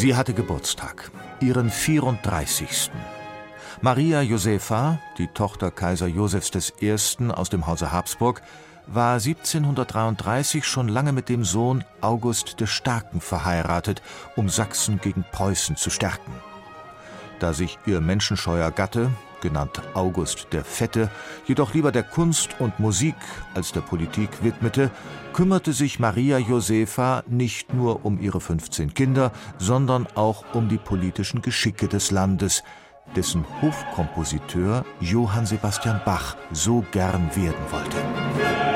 Sie hatte Geburtstag, ihren 34. Maria Josepha, die Tochter Kaiser Josefs I. aus dem Hause Habsburg, war 1733 schon lange mit dem Sohn August des Starken verheiratet, um Sachsen gegen Preußen zu stärken. Da sich ihr menschenscheuer Gatte, genannt August der Fette, jedoch lieber der Kunst und Musik als der Politik widmete, kümmerte sich Maria Josepha nicht nur um ihre 15 Kinder, sondern auch um die politischen Geschicke des Landes, dessen Hofkompositeur Johann Sebastian Bach so gern werden wollte.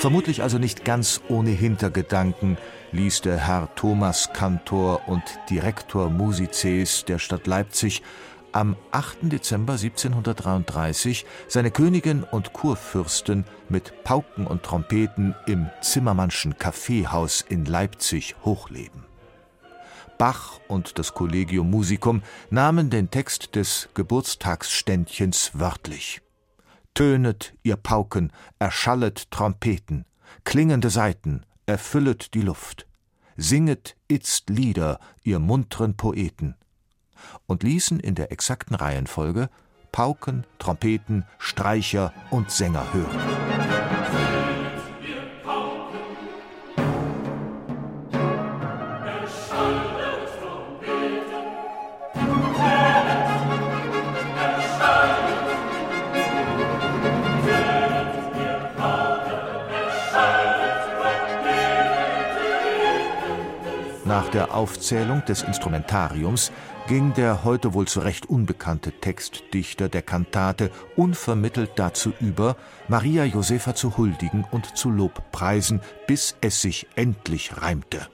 Vermutlich also nicht ganz ohne Hintergedanken ließ der Herr Thomas Kantor und Direktor Musices der Stadt Leipzig am 8. Dezember 1733 seine Königin und Kurfürsten mit Pauken und Trompeten im Zimmermannschen Kaffeehaus in Leipzig hochleben. Bach und das Collegium Musicum nahmen den Text des Geburtstagsständchens wörtlich. Tönet, ihr Pauken, erschallet Trompeten, klingende Saiten, erfüllet die Luft. Singet itzt Lieder, ihr muntren Poeten. Und ließen in der exakten Reihenfolge Pauken, Trompeten, Streicher und Sänger hören. Der Aufzählung des Instrumentariums ging der heute wohl zu Recht unbekannte Textdichter der Kantate unvermittelt dazu über, Maria Josepha zu huldigen und zu Lobpreisen, bis es sich endlich reimte.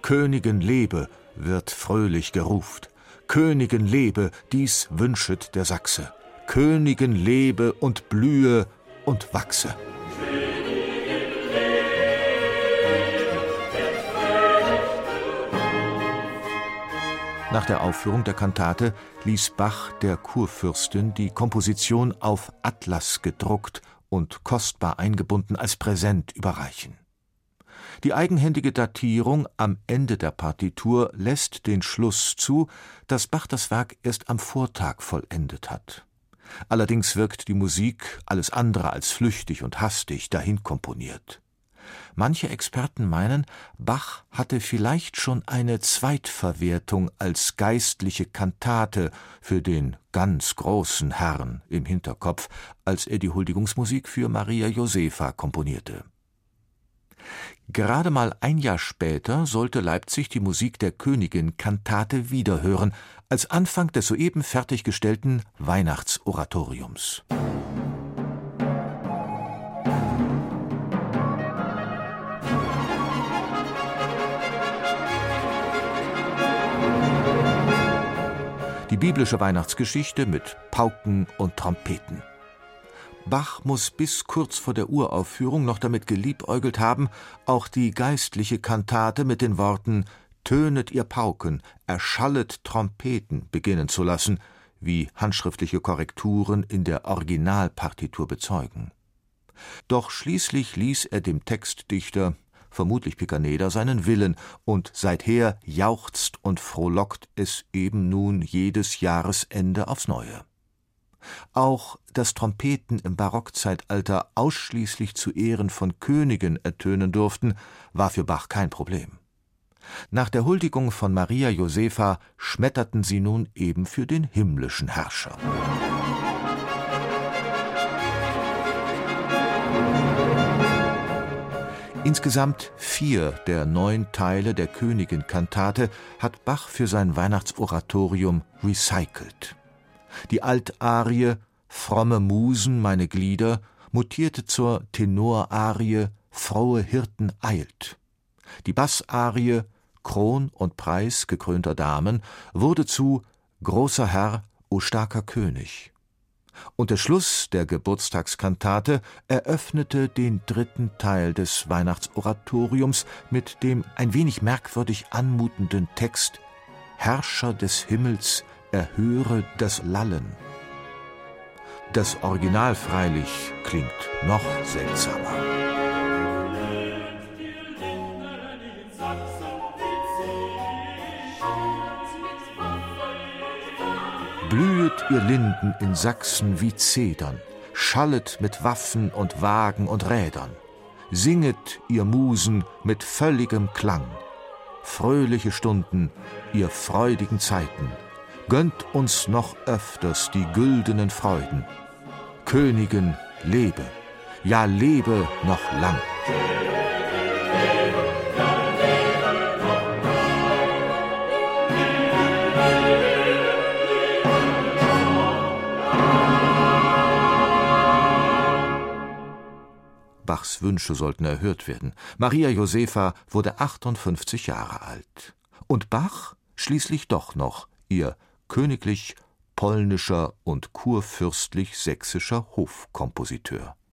Königin lebe, wird fröhlich geruft. Königin lebe, dies wünschet der Sachse. Königin lebe und blühe und wachse. Nach der Aufführung der Kantate ließ Bach der Kurfürstin die Komposition auf Atlas gedruckt und kostbar eingebunden als Präsent überreichen. Die eigenhändige Datierung am Ende der Partitur lässt den Schluss zu, dass Bach das Werk erst am Vortag vollendet hat. Allerdings wirkt die Musik alles andere als flüchtig und hastig dahin komponiert. Manche Experten meinen, Bach hatte vielleicht schon eine Zweitverwertung als geistliche Kantate für den ganz großen Herrn im Hinterkopf, als er die Huldigungsmusik für Maria Josepha komponierte. Gerade mal ein Jahr später sollte Leipzig die Musik der Königin Kantate wiederhören, als Anfang des soeben fertiggestellten Weihnachtsoratoriums. die biblische Weihnachtsgeschichte mit Pauken und Trompeten. Bach muss bis kurz vor der Uraufführung noch damit geliebäugelt haben, auch die geistliche Kantate mit den Worten Tönet ihr Pauken, erschallet Trompeten beginnen zu lassen, wie handschriftliche Korrekturen in der Originalpartitur bezeugen. Doch schließlich ließ er dem Textdichter vermutlich Picaneder, seinen Willen, und seither jauchzt und frohlockt es eben nun jedes Jahresende aufs Neue. Auch dass Trompeten im Barockzeitalter ausschließlich zu Ehren von Königen ertönen durften, war für Bach kein Problem. Nach der Huldigung von Maria Josepha schmetterten sie nun eben für den himmlischen Herrscher. Insgesamt vier der neun Teile der Königin-Kantate hat Bach für sein Weihnachtsoratorium recycelt. Die Altarie Fromme Musen meine Glieder mutierte zur Tenorarie Frohe Hirten eilt. Die Bassarie Kron und Preis gekrönter Damen wurde zu Großer Herr, o starker König. Und der Schluss der Geburtstagskantate eröffnete den dritten Teil des Weihnachtsoratoriums mit dem ein wenig merkwürdig anmutenden Text Herrscher des Himmels, erhöre das Lallen. Das Original freilich klingt noch seltsamer. Blühet ihr Linden in Sachsen wie Zedern, schallet mit Waffen und Wagen und Rädern, singet ihr Musen mit völligem Klang. Fröhliche Stunden, ihr freudigen Zeiten, gönnt uns noch öfters die güldenen Freuden. Königin, lebe, ja lebe noch lang. Wünsche sollten erhört werden. Maria Josefa wurde 58 Jahre alt. Und Bach schließlich doch noch ihr königlich polnischer und kurfürstlich sächsischer Hofkompositeur.